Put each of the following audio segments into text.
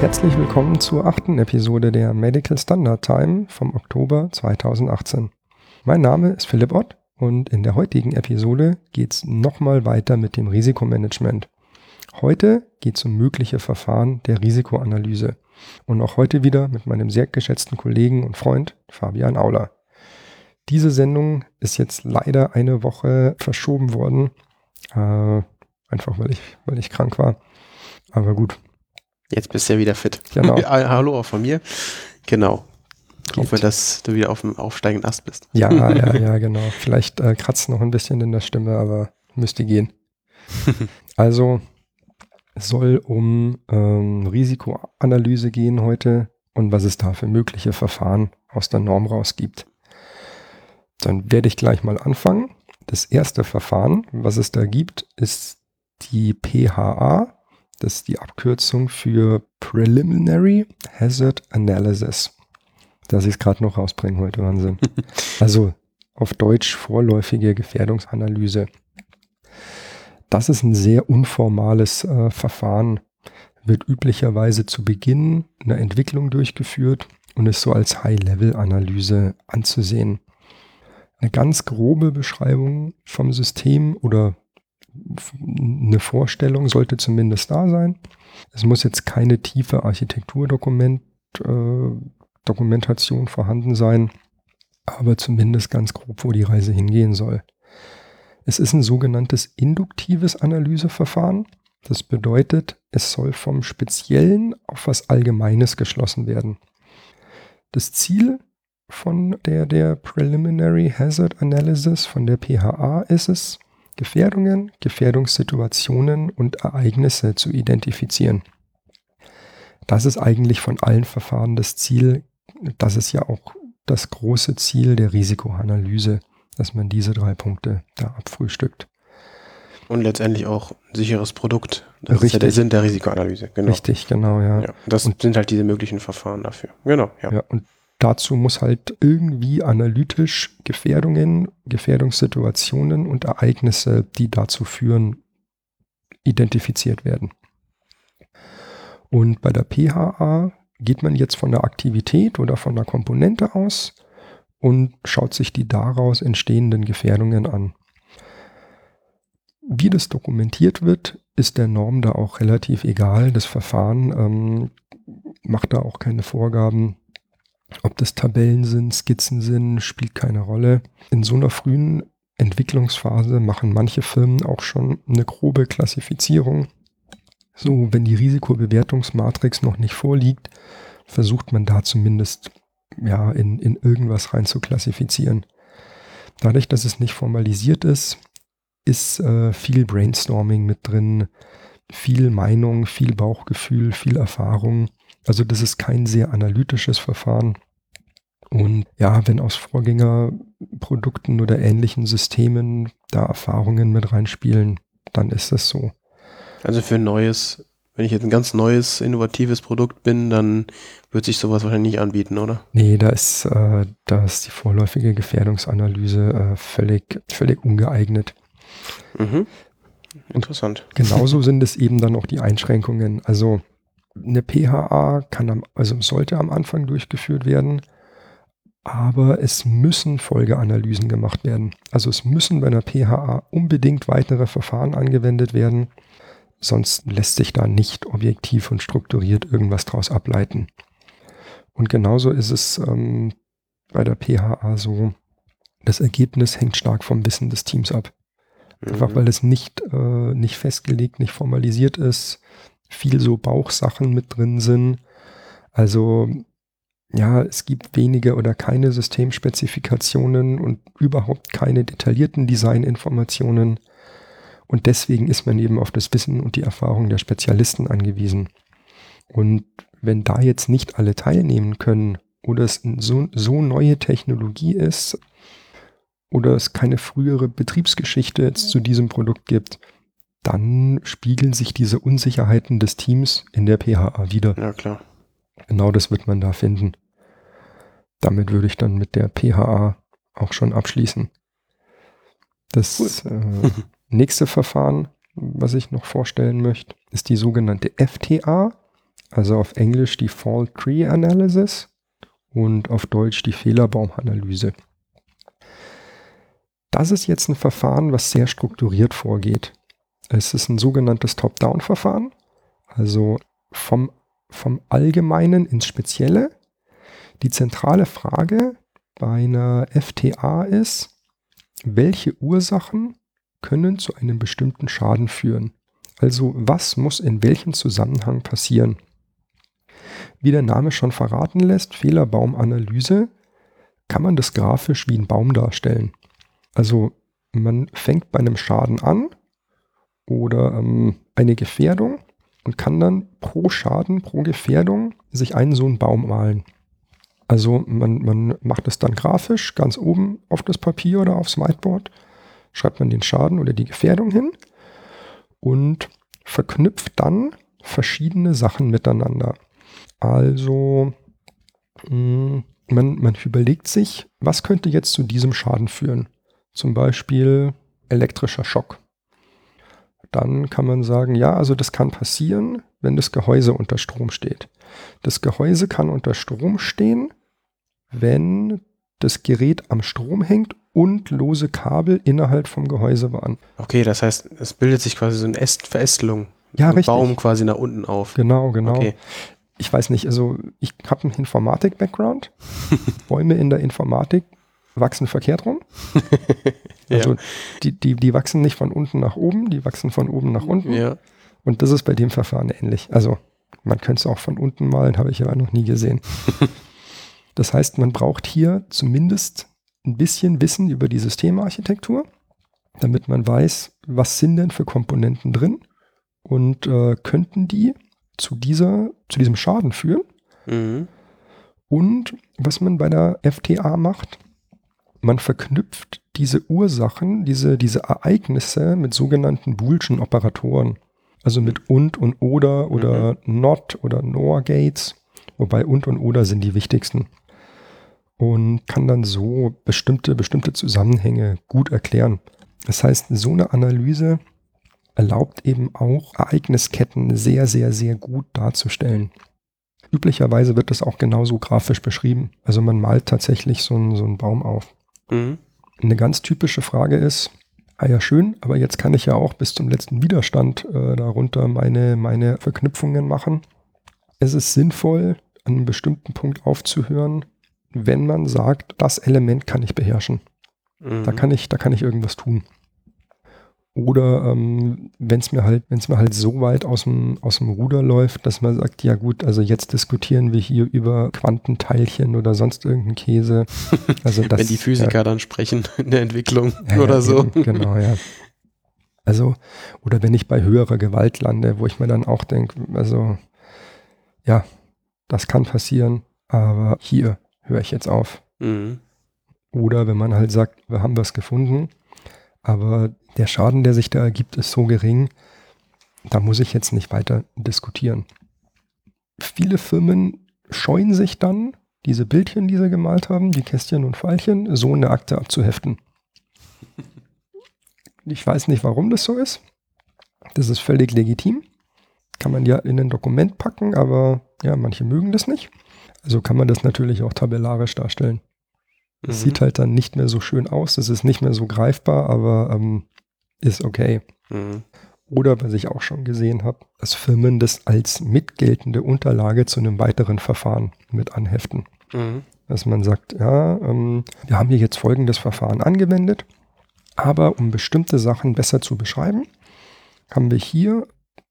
Herzlich willkommen zur achten Episode der Medical Standard Time vom Oktober 2018. Mein Name ist Philipp Ott und in der heutigen Episode geht es nochmal weiter mit dem Risikomanagement. Heute geht es um mögliche Verfahren der Risikoanalyse und auch heute wieder mit meinem sehr geschätzten Kollegen und Freund Fabian Auler. Diese Sendung ist jetzt leider eine Woche verschoben worden, äh, einfach weil ich, weil ich krank war. Aber gut, Jetzt bist du ja wieder fit. Genau. Hallo auch von mir. Genau. Ich Geht. hoffe, dass du wieder auf dem aufsteigenden Ast bist. Ja, ja, ja, genau. Vielleicht äh, kratzt noch ein bisschen in der Stimme, aber müsste gehen. Also soll um ähm, Risikoanalyse gehen heute und was es da für mögliche Verfahren aus der Norm raus gibt. Dann werde ich gleich mal anfangen. Das erste Verfahren, was es da gibt, ist die PHA. Das ist die Abkürzung für Preliminary Hazard Analysis. Dass ich es gerade noch rausbringe heute, Wahnsinn. Also auf Deutsch vorläufige Gefährdungsanalyse. Das ist ein sehr unformales äh, Verfahren, wird üblicherweise zu Beginn einer Entwicklung durchgeführt und ist so als High-Level-Analyse anzusehen. Eine ganz grobe Beschreibung vom System oder eine Vorstellung sollte zumindest da sein. Es muss jetzt keine tiefe Architekturdokument äh, vorhanden sein, aber zumindest ganz grob, wo die Reise hingehen soll. Es ist ein sogenanntes induktives Analyseverfahren. Das bedeutet, es soll vom Speziellen auf was Allgemeines geschlossen werden. Das Ziel von der, der Preliminary Hazard Analysis von der PHA ist es, Gefährdungen, Gefährdungssituationen und Ereignisse zu identifizieren. Das ist eigentlich von allen Verfahren das Ziel. Das ist ja auch das große Ziel der Risikoanalyse, dass man diese drei Punkte da abfrühstückt. Und letztendlich auch ein sicheres Produkt. Das ist ja Richtig. der Sinn der Risikoanalyse. Genau. Richtig, genau, ja. Ja. Das Und- sind halt diese möglichen Verfahren dafür. Genau, ja. Ja, und dazu muss halt irgendwie analytisch Gefährdungen, Gefährdungssituationen und Ereignisse, die dazu führen, identifiziert werden. Und bei der PHA geht man jetzt von der Aktivität oder von der Komponente aus und schaut sich die daraus entstehenden Gefährdungen an. Wie das dokumentiert wird, ist der Norm da auch relativ egal. Das Verfahren ähm, macht da auch keine Vorgaben. Ob das Tabellen sind, Skizzen sind, spielt keine Rolle. In so einer frühen Entwicklungsphase machen manche Firmen auch schon eine grobe Klassifizierung. So, wenn die Risikobewertungsmatrix noch nicht vorliegt, versucht man da zumindest ja, in, in irgendwas rein zu klassifizieren. Dadurch, dass es nicht formalisiert ist, ist äh, viel Brainstorming mit drin, viel Meinung, viel Bauchgefühl, viel Erfahrung. Also das ist kein sehr analytisches Verfahren. Und ja, wenn aus Vorgängerprodukten oder ähnlichen Systemen da Erfahrungen mit reinspielen, dann ist das so. Also für ein neues, wenn ich jetzt ein ganz neues, innovatives Produkt bin, dann wird sich sowas wahrscheinlich nicht anbieten, oder? Nee, da ist, äh, da ist die vorläufige Gefährdungsanalyse äh, völlig, völlig ungeeignet. Mhm. Interessant. Genauso sind es eben dann auch die Einschränkungen. Also eine PHA kann am, also sollte am Anfang durchgeführt werden, aber es müssen Folgeanalysen gemacht werden. Also es müssen bei einer PHA unbedingt weitere Verfahren angewendet werden, sonst lässt sich da nicht objektiv und strukturiert irgendwas draus ableiten. Und genauso ist es ähm, bei der PHA so, das Ergebnis hängt stark vom Wissen des Teams ab. Einfach Mhm. weil es nicht, äh, nicht festgelegt, nicht formalisiert ist, viel so Bauchsachen mit drin sind. Also ja, es gibt wenige oder keine Systemspezifikationen und überhaupt keine detaillierten Designinformationen. Und deswegen ist man eben auf das Wissen und die Erfahrung der Spezialisten angewiesen. Und wenn da jetzt nicht alle teilnehmen können oder es so, so neue Technologie ist oder es keine frühere Betriebsgeschichte jetzt zu diesem Produkt gibt, dann spiegeln sich diese Unsicherheiten des Teams in der PHA wieder. Ja, klar. Genau das wird man da finden. Damit würde ich dann mit der PHA auch schon abschließen. Das äh, nächste Verfahren, was ich noch vorstellen möchte, ist die sogenannte FTA, Also auf Englisch die Fault Tree Analysis und auf Deutsch die Fehlerbaumanalyse. Das ist jetzt ein Verfahren, was sehr strukturiert vorgeht. Es ist ein sogenanntes Top-Down-Verfahren, also vom, vom Allgemeinen ins Spezielle. Die zentrale Frage bei einer FTA ist, welche Ursachen können zu einem bestimmten Schaden führen? Also was muss in welchem Zusammenhang passieren? Wie der Name schon verraten lässt, Fehlerbaumanalyse, kann man das grafisch wie ein Baum darstellen. Also man fängt bei einem Schaden an oder ähm, eine Gefährdung und kann dann pro Schaden, pro Gefährdung sich einen so einen Baum malen. Also man, man macht es dann grafisch ganz oben auf das Papier oder aufs Whiteboard, schreibt man den Schaden oder die Gefährdung hin und verknüpft dann verschiedene Sachen miteinander. Also mh, mm, man, man überlegt sich, was könnte jetzt zu diesem Schaden führen? Zum Beispiel elektrischer Schock. Dann kann man sagen, ja, also das kann passieren, wenn das Gehäuse unter Strom steht. Das Gehäuse kann unter Strom stehen, wenn das Gerät am Strom hängt und lose Kabel innerhalb vom Gehäuse waren. Okay, das heißt, es bildet sich quasi so eine Äst Verästelung. Ja, richtig. Baum quasi nach unten auf. Genau, genau. Okay. Ich weiß nicht, also ich habe einen Informatik-Background. Bäume in der Informatik wachsen verkehrt rum. Also ja. die, die, die wachsen nicht von unten nach oben, die wachsen von oben nach unten. ja. Und das ist bei dem Verfahren ähnlich. Also man könnte es auch von unten malen, habe ich aber noch nie gesehen. Das heißt, man braucht hier zumindest ein bisschen Wissen über die Systemarchitektur, damit man weiß, was sind denn für Komponenten drin und äh, könnten die zu, dieser, zu diesem Schaden führen. Mhm. Und was man bei der FTA macht, man verknüpft diese Ursachen, diese, diese Ereignisse mit sogenannten Boolschen Operatoren. Also mit und und oder oder not oder nor Gates. Wobei und und oder sind die wichtigsten. Und kann dann so bestimmte, bestimmte Zusammenhänge gut erklären. Das heißt, so eine Analyse erlaubt eben auch Ereignisketten sehr, sehr, sehr gut darzustellen. Üblicherweise wird das auch genauso grafisch beschrieben. Also man malt tatsächlich so einen, so einen Baum auf. Mhm. Eine ganz typische Frage ist, ah ja schön, aber jetzt kann ich ja auch bis zum letzten Widerstand äh, darunter meine, meine Verknüpfungen machen. Es ist sinnvoll, an einem bestimmten Punkt aufzuhören, wenn man sagt, das Element kann ich beherrschen. Mhm. Da kann ich, da kann ich irgendwas tun. Oder ähm, wenn es mir halt, wenn es mir halt so weit aus dem, aus dem Ruder läuft, dass man sagt, ja gut, also jetzt diskutieren wir hier über Quantenteilchen oder sonst irgendeinen Käse. Also das, Wenn die Physiker dann sprechen in der Entwicklung ja, ja, oder ja, so. Genau, ja. Also, oder wenn ich bei höherer Gewalt lande, wo ich mir dann auch denke, also, ja, das kann passieren, aber hier höre ich jetzt auf. Mhm. Oder wenn man halt sagt, wir haben was gefunden, aber der Schaden, der sich da ergibt, ist so gering, da muss ich jetzt nicht weiter diskutieren. Viele Firmen scheuen sich dann, diese Bildchen, die sie gemalt haben, die Kästchen und Pfeilchen, so in der Akte abzuheften. Ich weiß nicht, warum das so ist. Das ist völlig legitim. Kann man ja in ein Dokument packen, aber ja, manche mögen das nicht. Also kann man das natürlich auch tabellarisch darstellen. Es Mhm. sieht halt dann nicht mehr so schön aus, es ist nicht mehr so greifbar, aber ähm, ist okay. Mhm. Oder was ich auch schon gesehen habe, dass Firmen das als mitgeltende Unterlage zu einem weiteren Verfahren mit anheften. Mhm. Dass man sagt, ja, ähm, wir haben hier jetzt folgendes Verfahren angewendet, aber um bestimmte Sachen besser zu beschreiben, haben wir hier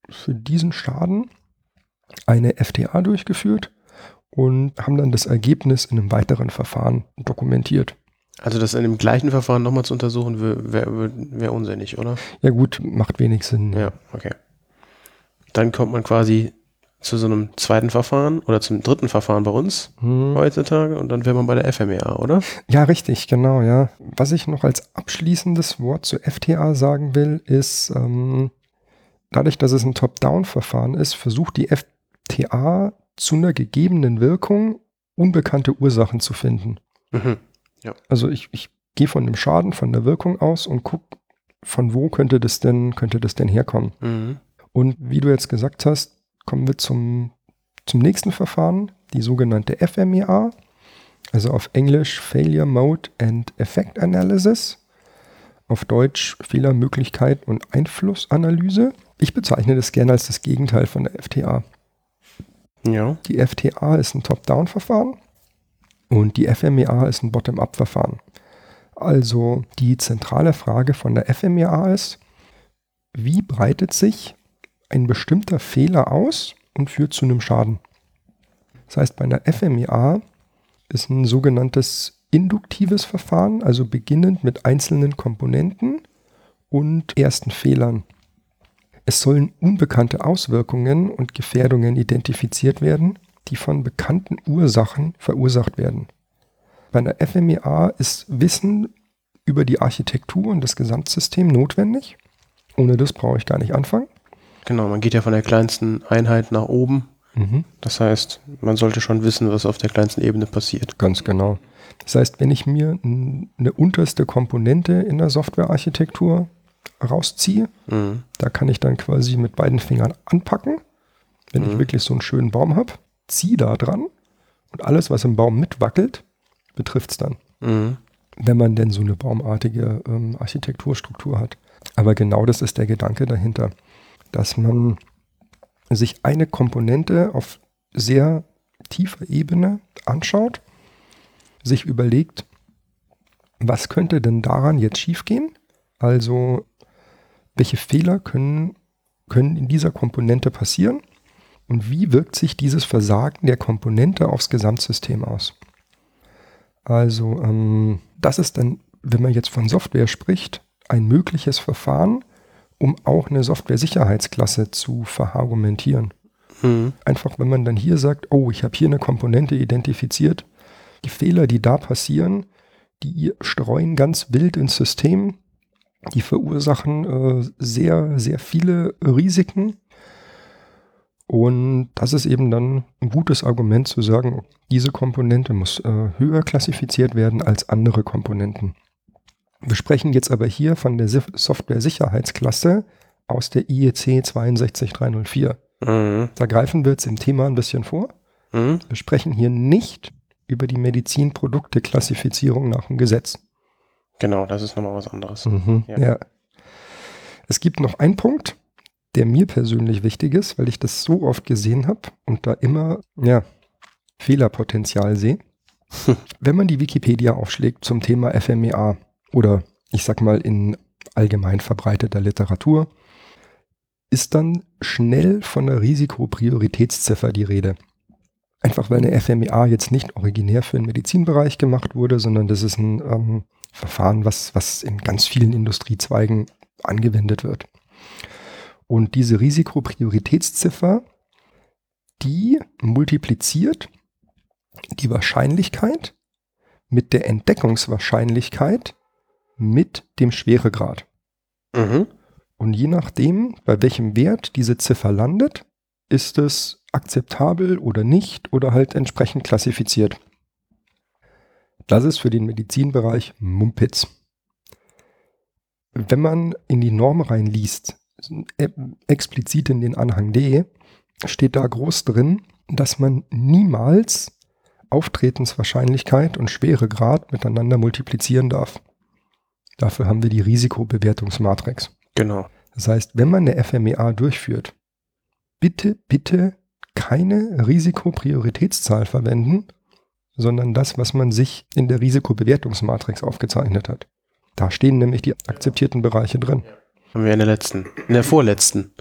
für diesen Schaden eine FTA durchgeführt und haben dann das Ergebnis in einem weiteren Verfahren dokumentiert. Also das in dem gleichen Verfahren nochmal zu untersuchen, wäre wär, wär unsinnig, oder? Ja gut, macht wenig Sinn. Ja, okay. Dann kommt man quasi zu so einem zweiten Verfahren oder zum dritten Verfahren bei uns Hm. heutzutage und dann wäre man bei der FMEA, oder? Ja, richtig, genau, ja. Was ich noch als abschließendes Wort zu FTA sagen will, ist, ähm, dadurch, dass es ein Top-Down-Verfahren ist, versucht die FTA zu einer gegebenen Wirkung unbekannte Ursachen zu finden. Mhm. Also ich, ich gehe von dem Schaden, von der Wirkung aus und gucke, von wo könnte das denn, könnte das denn herkommen. Mhm. Und wie du jetzt gesagt hast, kommen wir zum zum nächsten Verfahren, die sogenannte FMEA, also auf Englisch Failure Mode and Effect Analysis, auf Deutsch Fehlermöglichkeit und Einflussanalyse. Ich bezeichne das gerne als das Gegenteil von der FTA. Ja. Die FTA ist ein Top-Down-Verfahren und die FMEA ist ein Bottom-Up-Verfahren. Also die zentrale Frage von der FMEA ist, wie breitet sich ein bestimmter Fehler aus und führt zu einem Schaden? Das heißt, bei einer FMEA ist ein sogenanntes induktives Verfahren, also beginnend mit einzelnen Komponenten und ersten Fehlern. Es sollen unbekannte Auswirkungen und Gefährdungen identifiziert werden, die von bekannten Ursachen verursacht werden. Bei einer FMEA ist Wissen über die Architektur und das Gesamtsystem notwendig. Ohne das brauche ich gar nicht anfangen. Genau, man geht ja von der kleinsten Einheit nach oben. Mhm. Das heißt, man sollte schon wissen, was auf der kleinsten Ebene passiert. Ganz genau. Das heißt, wenn ich mir eine unterste Komponente in der Softwarearchitektur rausziehe, Mhm. da kann ich dann quasi mit beiden Fingern anpacken, wenn ich Mhm. wirklich so einen schönen Baum habe, ziehe da dran und alles, was im Baum mitwackelt, betrifft es dann. Mhm. wenn man denn so eine baumartige ähm, Architekturstruktur hat. Aber genau das ist der Gedanke dahinter, dass man sich eine Komponente auf sehr tiefer Ebene anschaut, sich überlegt, was könnte denn daran jetzt schiefgehen? Also, welche Fehler können, können in dieser Komponente passieren? Und wie wirkt sich dieses Versagen der Komponente aufs Gesamtsystem aus? Also, ähm, das ist dann, wenn man jetzt von Software spricht, ein mögliches Verfahren, um auch eine Software-Sicherheitsklasse zu verargumentieren. Mhm. Einfach, wenn man dann hier sagt, oh, ich habe hier eine Komponente identifiziert, die Fehler, die da passieren, die streuen ganz wild ins System, die verursachen äh, sehr, sehr viele Risiken. Und das ist eben dann ein gutes Argument zu sagen, diese Komponente muss äh, höher klassifiziert werden als andere Komponenten. Wir sprechen jetzt aber hier von der Software-Sicherheitsklasse aus der E IEC 62304. Mhm. Da greifen wir jetzt im Thema ein bisschen vor. Mhm. Wir sprechen hier nicht über die Medizinprodukte-Klassifizierung nach dem Gesetz. Genau, das ist nochmal was anderes. Mhm, Ja. ja. Es gibt noch einen Punkt, der mir persönlich wichtig ist, weil ich das so oft gesehen habe und da immer ja, Fehlerpotenzial sehe. Wenn man die Wikipedia aufschlägt zum Thema FMEA oder ich sag mal in allgemein verbreiteter Literatur, ist dann schnell von einer Risikoprioritätsziffer die Rede. Einfach weil eine FMEA jetzt nicht originär für den Medizinbereich gemacht wurde, sondern das ist ein ähm, Verfahren, was, was in ganz vielen Industriezweigen angewendet wird. Und diese Risikoprioritätsziffer, die multipliziert die Wahrscheinlichkeit mit der Entdeckungswahrscheinlichkeit mit dem Schweregrad. Mhm. Und je nachdem, bei welchem Wert diese Ziffer landet, ist es akzeptabel oder nicht oder halt entsprechend klassifiziert. Das ist für den Medizinbereich Mumpitz. Wenn man in die Norm reinliest, äh, explizit in den Anhang D, steht da groß drin, dass man niemals Auftretenswahrscheinlichkeit und Schweregrad miteinander multiplizieren darf. Dafür haben wir die Risikobewertungsmatrix. Genau. Das heißt, wenn man eine FMEA durchführt, bitte, bitte keine Risikoprioritätszahl verwenden, sondern das, was man sich in der Risikobewertungsmatrix aufgezeichnet hat. Da stehen nämlich die akzeptierten Bereiche drin. Haben wir in der letzten, in der vorletzten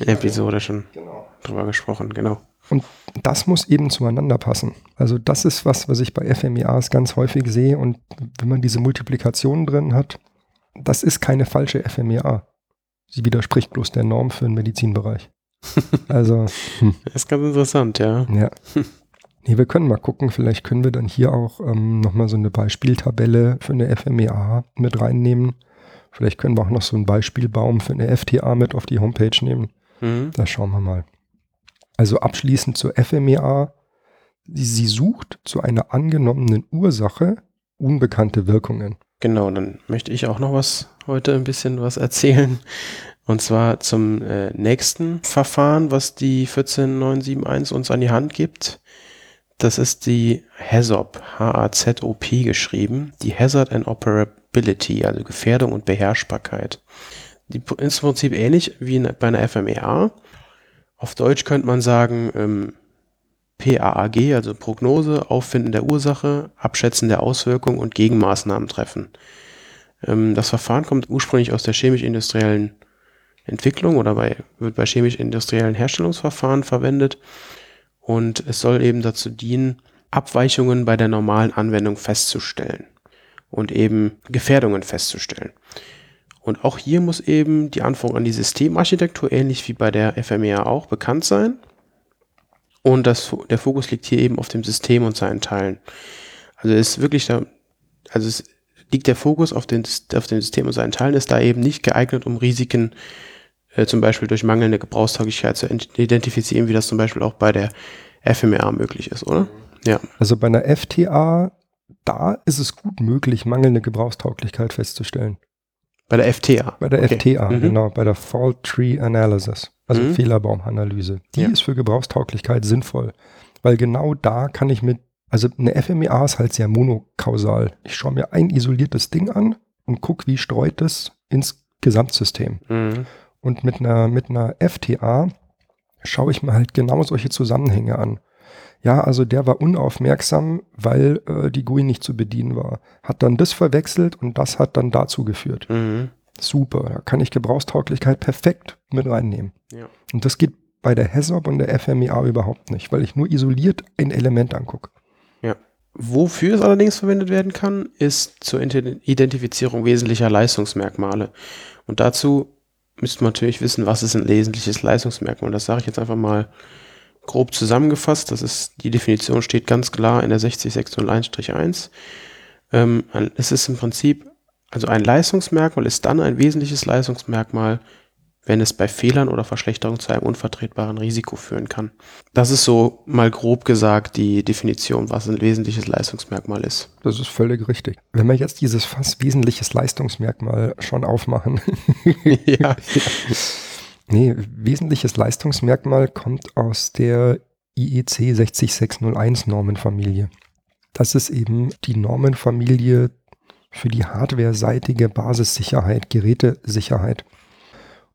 Episode schon Genau. drüber gesprochen, genau. Und das muss eben zueinander passen. Also das ist was, was ich bei FMEAs ganz häufig sehe. Und wenn man diese Multiplikation drin hat, das ist keine falsche FMEA. Sie widerspricht bloß der Norm für den Medizinbereich. Also, hm, Das ist ganz interessant, ja. ja. Nee, wir können mal gucken, vielleicht können wir dann hier auch ähm, nochmal so eine Beispieltabelle für eine FMEA mit reinnehmen. Vielleicht können wir auch noch so einen Beispielbaum für eine FTA mit auf die Homepage nehmen. Mhm. Da schauen wir mal. Also abschließend zur FMEA. Sie, sucht zu einer angenommenen Ursache unbekannte Wirkungen. Genau, dann möchte ich auch noch was heute ein bisschen was erzählen. Und zwar zum äh, nächsten Verfahren, was die 14971 uns an die Hand gibt. Das ist die HAZOP, H-A-Z-O-P geschrieben. Die Hazard and Operability, also Gefährdung und Beherrschbarkeit. Die ist im Prinzip ähnlich wie bei einer FMEA. Auf Deutsch könnte man sagen, ähm, PAAG, also Prognose, Auffinden der Ursache, Abschätzen der Auswirkungen und Gegenmaßnahmen treffen. Ähm, das Verfahren kommt ursprünglich aus der chemisch-industriellen Entwicklung oder bei, wird bei chemisch-industriellen Herstellungsverfahren verwendet und es soll eben dazu dienen, Abweichungen bei der normalen Anwendung festzustellen und eben Gefährdungen festzustellen. Und auch hier muss eben die Anforderung an die Systemarchitektur, ähnlich wie bei der FMEA auch, bekannt sein. Und das, der Fokus liegt hier eben auf dem System und seinen Teilen. Also ist wirklich da, also es liegt der Fokus auf, den, auf dem System und seinen Teilen, ist da eben nicht geeignet, um Risiken äh, zum Beispiel durch mangelnde Gebrauchstauglichkeit zu identifizieren, wie das zum Beispiel auch bei der FMR möglich ist, oder? Ja. Also bei einer FTA, da ist es gut möglich, mangelnde Gebrauchstauglichkeit festzustellen. Bei der FTA? Bei der okay. FTA, mhm. genau, bei der Fault Tree Analysis, also mhm. Fehlerbaumanalyse. Die ja. ist für Gebrauchstauglichkeit sinnvoll, weil genau da kann ich mit, also eine FMEA ist halt sehr monokausal. Ich schaue mir ein isoliertes Ding an und gucke, wie streut es ins Gesamtsystem. Mhm. Und mit einer, mit einer FTA schaue ich mir halt genau solche Zusammenhänge an. Ja, also der war unaufmerksam, weil äh, die GUI nicht zu bedienen war. Hat dann das verwechselt und das hat dann dazu geführt. Mhm. Super, da kann ich Gebrauchstauglichkeit perfekt mit reinnehmen. Ja. Und das geht bei der HAZOP und der FMEA überhaupt nicht, weil ich nur isoliert ein Element angucke. Ja. Wofür es allerdings verwendet werden kann, ist zur Identifizierung wesentlicher Leistungsmerkmale. Und dazu müsste man natürlich wissen, was ist ein wesentliches Leistungsmerkmal. Das sage ich jetzt einfach mal grob zusammengefasst. Das ist, die Definition steht ganz klar in der 60601-1. Ähm, es ist im Prinzip, also ein Leistungsmerkmal ist dann ein wesentliches Leistungsmerkmal, wenn es bei Fehlern oder Verschlechterungen zu einem unvertretbaren Risiko führen kann. Das ist so mal grob gesagt die Definition, was ein wesentliches Leistungsmerkmal ist. Das ist völlig richtig. Wenn wir jetzt dieses fast wesentliches Leistungsmerkmal schon aufmachen. ja. nee, wesentliches Leistungsmerkmal kommt aus der IEC 60601 Normenfamilie. Das ist eben die Normenfamilie für die hardware-seitige Basissicherheit, Gerätesicherheit.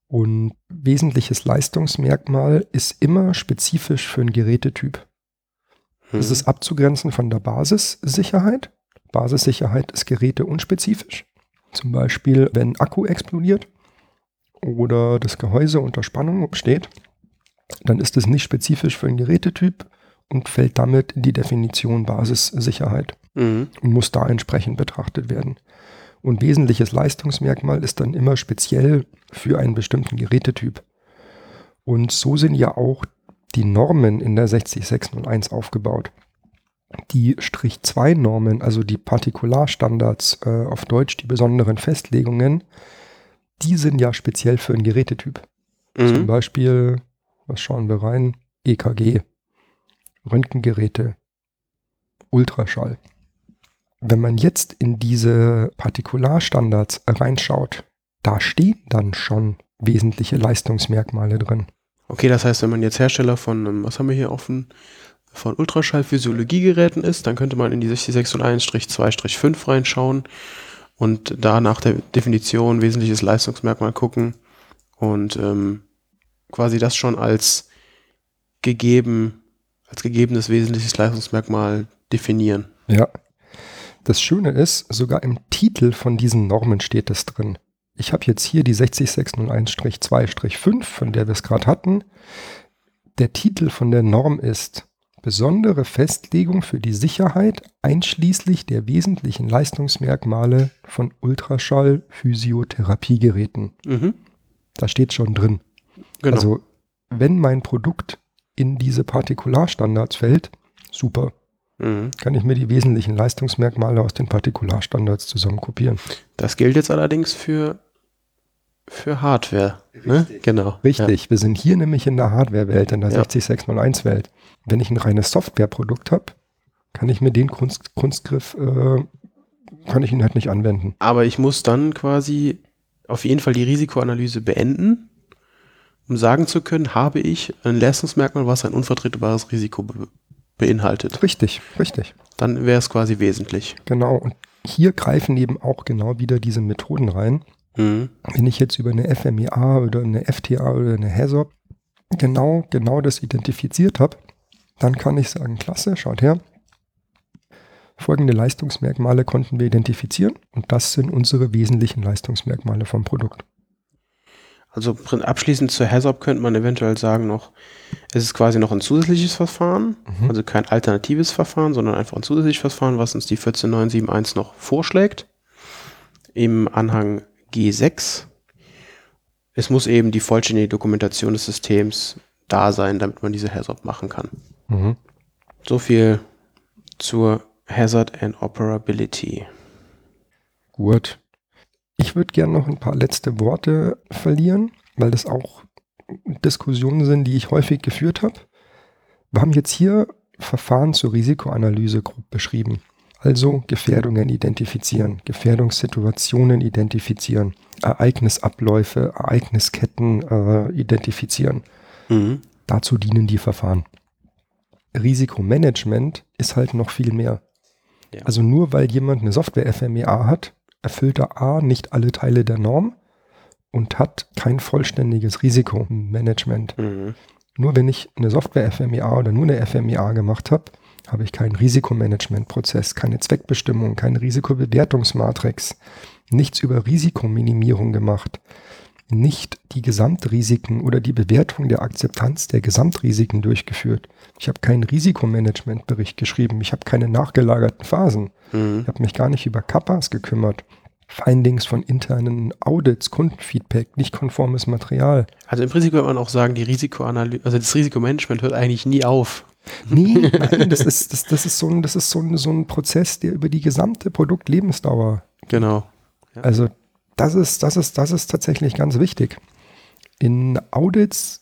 Und wesentliches Leistungsmerkmal ist immer spezifisch für einen Gerätetyp. Mhm. Das ist abzugrenzen von der Basissicherheit. Basissicherheit ist Geräte unspezifisch. Zum Beispiel, wenn Akku explodiert oder das Gehäuse unter Spannung steht, dann ist es nicht spezifisch für einen Gerätetyp und fällt damit in die Definition Basissicherheit mhm. und muss da entsprechend betrachtet werden. Und wesentliches Leistungsmerkmal ist dann immer speziell für einen bestimmten Gerätetyp. Und so sind ja auch die Normen in der 60601 aufgebaut. Die Strich 2 Normen, also die Partikularstandards, äh, auf Deutsch die besonderen Festlegungen, die sind ja speziell für einen Gerätetyp. Mhm. Zum Beispiel, was schauen wir rein? EKG, Röntgengeräte, Ultraschall. Wenn man jetzt in diese Partikularstandards reinschaut, da stehen dann schon wesentliche Leistungsmerkmale drin. Okay, das heißt, wenn man jetzt Hersteller von, ähm, was haben wir hier offen, von Ultraschallphysiologiegeräten ist, dann könnte man in die 60601-2-5 reinschauen und da nach der Definition wesentliches Leistungsmerkmal gucken und ähm, quasi das schon als gegeben, als gegebenes wesentliches Leistungsmerkmal definieren. Ja, das Schöne ist, sogar im Titel von diesen Normen steht es drin. Ich habe jetzt hier die 60601-2-5, von der wir es gerade hatten. Der Titel von der Norm ist Besondere Festlegung für die Sicherheit einschließlich der wesentlichen Leistungsmerkmale von Ultraschall-Physiotherapiegeräten. Mhm. Da steht schon drin. Genau. Also, wenn mein Produkt in diese Partikularstandards fällt, super. Mhm. Kann ich mir die wesentlichen Leistungsmerkmale aus den Partikularstandards zusammen kopieren. Das gilt jetzt allerdings für, für Hardware. Ne? Genau. Richtig. Ja. Wir sind hier nämlich in der Hardware-Welt, in der ja. 60601-Welt. Wenn ich ein reines Softwareprodukt habe, kann ich mir den Kunst, Kunstgriff, äh, kann ich ihn halt nicht anwenden. Aber ich muss dann quasi auf jeden Fall die Risikoanalyse beenden, um sagen zu können, habe ich ein Leistungsmerkmal, was ein unvertretbares Risiko be beinhaltet. Richtig, richtig. Dann wäre es quasi wesentlich. Genau. Und hier greifen eben auch genau wieder diese Methoden rein. Mhm. Wenn ich jetzt über eine FMEA oder eine FTA oder eine HAZOP genau, genau das identifiziert habe, dann kann ich sagen, klasse, schaut her. Folgende Leistungsmerkmale konnten wir identifizieren und das sind unsere wesentlichen Leistungsmerkmale vom Produkt. Also abschließend zur HAZOP könnte man eventuell sagen noch, es ist quasi noch ein zusätzliches Verfahren, mhm. also kein alternatives Verfahren, sondern einfach ein zusätzliches Verfahren, was uns die 14971 noch vorschlägt. Im Anhang G6. Es muss eben die vollständige Dokumentation des Systems da sein, damit man diese HAZOP machen kann. Mhm. So viel zur Hazard and Operability. Gut. Ich würde gerne noch ein paar letzte Worte verlieren, weil das auch Diskussionen sind, die ich häufig geführt habe. Wir haben jetzt hier Verfahren zur Risikoanalyse grob beschrieben. Also Gefährdungen identifizieren, Gefährdungssituationen identifizieren, Ereignisabläufe, Ereignisketten äh, identifizieren. Mhm. Dazu dienen die Verfahren. Risikomanagement ist halt noch viel mehr. Ja. Also nur weil jemand eine Software FMEA hat, erfüllt er A nicht alle Teile der Norm und hat kein vollständiges Risikomanagement. Mhm. Nur wenn ich eine Software FMEA oder nur eine FMEA gemacht habe, habe ich keinen Risikomanagementprozess, keine Zweckbestimmung, keine Risikobewertungsmatrix, nichts über Risikominimierung gemacht, nicht die Gesamtrisiken oder die Bewertung der Akzeptanz der Gesamtrisiken durchgeführt. Ich habe keinen Risikomanagementbericht geschrieben, ich habe keine nachgelagerten Phasen, mhm. ich habe mich gar nicht über Kappas gekümmert. Findings von internen Audits, Kundenfeedback, nicht konformes Material. Also im Prinzip könnte man auch sagen, die Risikoanalyse, also das Risikomanagement hört eigentlich nie auf. Nee, nein, das ist, das, das ist, so, ein, das ist so, ein, so ein Prozess, der über die gesamte Produktlebensdauer. Genau. Ja. Also das ist, das, ist, das ist tatsächlich ganz wichtig. In Audits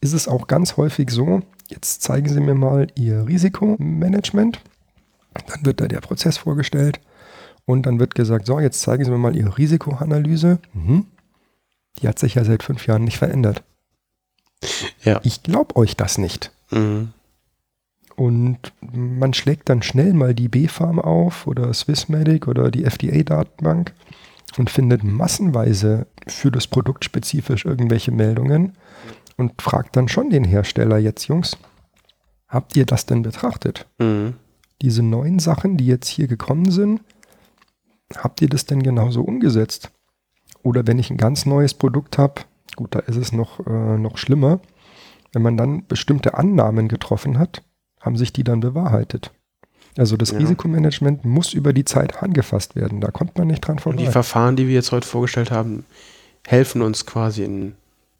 ist es auch ganz häufig so, jetzt zeigen Sie mir mal Ihr Risikomanagement. Dann wird da der Prozess vorgestellt und dann wird gesagt, so, jetzt zeigen Sie mir mal Ihre Risikoanalyse. Mhm. Die hat sich ja seit fünf Jahren nicht verändert. Ja. Ich glaube euch das nicht. Mhm. Und man schlägt dann schnell mal die B-Farm auf oder Swissmedic oder die FDA-Datenbank und findet massenweise für das Produkt spezifisch irgendwelche Meldungen und fragt dann schon den Hersteller jetzt, Jungs, habt ihr das denn betrachtet? Mhm. Diese neuen Sachen, die jetzt hier gekommen sind, habt ihr das denn genauso umgesetzt? Oder wenn ich ein ganz neues Produkt habe, gut, da ist es noch, äh, noch schlimmer, wenn man dann bestimmte Annahmen getroffen hat, haben sich die dann bewahrheitet. Also das ja. Risikomanagement muss über die Zeit angefasst werden. Da kommt man nicht dran vorbei. Und die Verfahren, die wir jetzt heute vorgestellt haben, helfen uns quasi ein,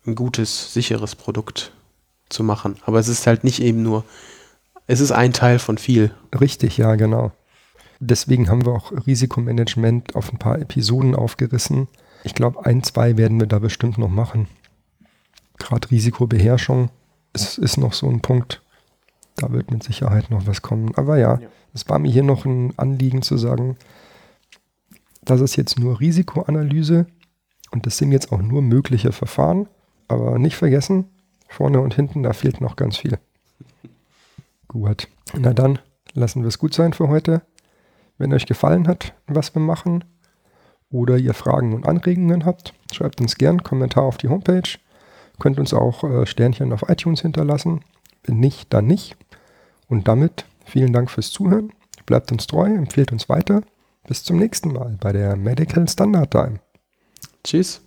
ein gutes, sicheres Produkt zu machen. Aber es ist halt nicht eben nur, es ist ein Teil von viel. Richtig, ja, genau. Deswegen haben wir auch Risikomanagement auf ein paar Episoden aufgerissen. Ich glaube, ein, zwei werden wir da bestimmt noch machen. Gerade Risikobeherrschung ist, ist noch so ein Punkt, da wird mit Sicherheit noch was kommen. Aber ja, es war mir hier noch ein Anliegen zu sagen, das ist jetzt nur Risikoanalyse und das sind jetzt auch nur mögliche Verfahren. Aber nicht vergessen, vorne und hinten, da fehlt noch ganz viel. Gut. Na dann, lassen wir es gut sein für heute. Wenn euch gefallen hat, was wir machen, oder ihr Fragen und Anregungen habt, schreibt uns gern Kommentar auf die Homepage. Könnt uns auch äh, Sternchen auf iTunes hinterlassen. Wenn nicht, dann nicht. Und damit vielen Dank fürs Zuhören. Bleibt uns treu, empfehlt uns weiter. Bis zum nächsten Mal bei der Medical Standard Time. Tschüss.